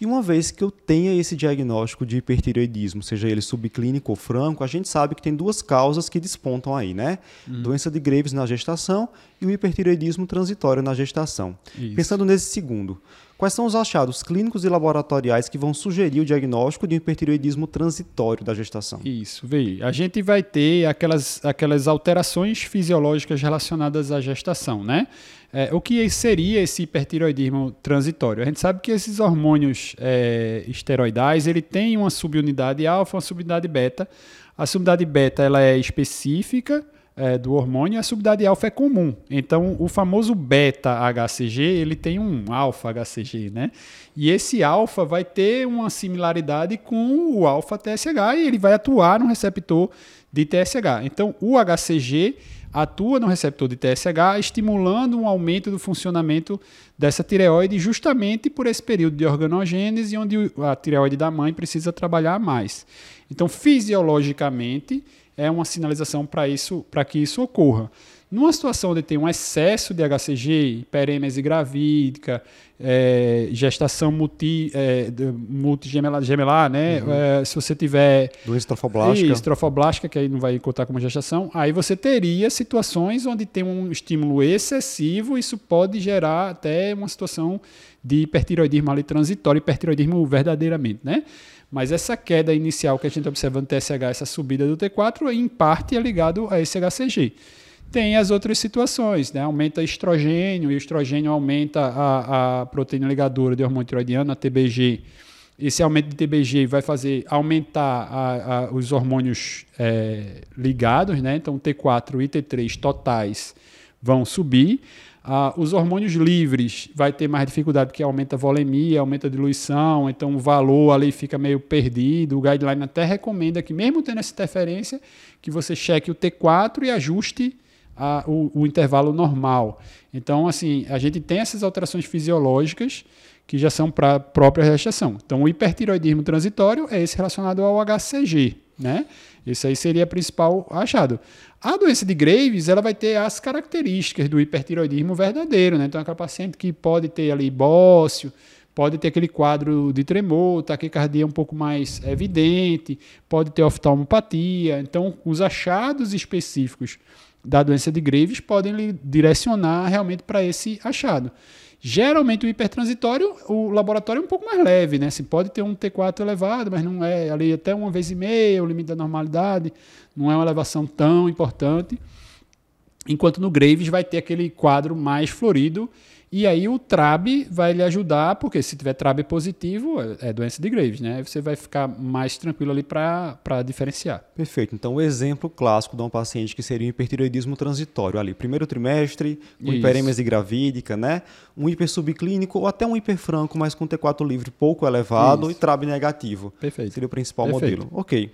E uma vez que eu tenha esse diagnóstico de hipertireoidismo, seja ele subclínico ou franco, a gente sabe que tem duas causas que despontam aí, né? Uhum. Doença de Graves na gestação e o hipertireoidismo transitório na gestação. Isso. Pensando nesse segundo, quais são os achados clínicos e laboratoriais que vão sugerir o diagnóstico de hipertireoidismo transitório da gestação? Isso, veio. A gente vai ter aquelas, aquelas alterações fisiológicas relacionadas à gestação, né? É, o que seria esse hipertiroidismo transitório? A gente sabe que esses hormônios é, esteroidais ele tem uma subunidade alfa, uma subunidade beta. A subunidade beta ela é específica é, do hormônio, a subunidade alfa é comum. Então, o famoso beta HCG ele tem um alfa HCG, né? E esse alfa vai ter uma similaridade com o alfa TSH e ele vai atuar no receptor de TSH. Então, o HCG atua no receptor de TSH, estimulando um aumento do funcionamento dessa tireoide justamente por esse período de organogênese, onde a tireoide da mãe precisa trabalhar mais. Então, fisiologicamente, é uma sinalização para isso, para que isso ocorra. Numa situação onde tem um excesso de HCG, hiperêmese gravídica, é, gestação multi, é, multigemelar, gemelar, né? Uhum. É, se você tiver. Doença trofoblástica. Isso, trofoblástica, que aí não vai contar como gestação, aí você teria situações onde tem um estímulo excessivo, isso pode gerar até uma situação de hipertiroidismo ali transitório, hipertiroidismo verdadeiramente, né? Mas essa queda inicial que a gente observa no TSH, essa subida do T4, em parte é ligado a esse HCG. Tem as outras situações, né? Aumenta estrogênio, e o estrogênio aumenta a, a proteína ligadora de hormônio tiroidiano, a TBG. Esse aumento de TBG vai fazer aumentar a, a, os hormônios é, ligados, né? Então T4 e T3 totais vão subir. Ah, os hormônios livres vai ter mais dificuldade porque aumenta a volemia, aumenta a diluição, então o valor ali fica meio perdido. O guideline até recomenda que, mesmo tendo essa interferência, que você cheque o T4 e ajuste a, o, o, intervalo normal. Então, assim, a gente tem essas alterações fisiológicas que já são para a própria gestação. Então, o hipertiroidismo transitório é esse relacionado ao HCG, né? Esse aí seria o principal achado. A doença de Graves, ela vai ter as características do hipertiroidismo verdadeiro, né? Então, é aquela paciente que pode ter ali bócio, pode ter aquele quadro de tremor, taquicardia um pouco mais evidente, pode ter oftalmopatia. Então, os achados específicos da doença de Graves podem lhe direcionar realmente para esse achado. Geralmente o hipertransitório, o laboratório é um pouco mais leve, né? Se pode ter um T4 elevado, mas não é ali até uma vez e meia, o limite da normalidade, não é uma elevação tão importante. Enquanto no Graves vai ter aquele quadro mais florido e aí o TRAB vai lhe ajudar, porque se tiver TRAB positivo, é, é doença de Graves, né? Aí você vai ficar mais tranquilo ali para diferenciar. Perfeito. Então, o exemplo clássico de um paciente que seria um hipertiroidismo transitório ali, primeiro trimestre, com hiperêmese gravídica, né? Um hipersubclínico ou até um hiperfranco, mas com T4 livre pouco elevado Isso. e TRAB negativo. Perfeito. Seria o principal Perfeito. modelo. Ok.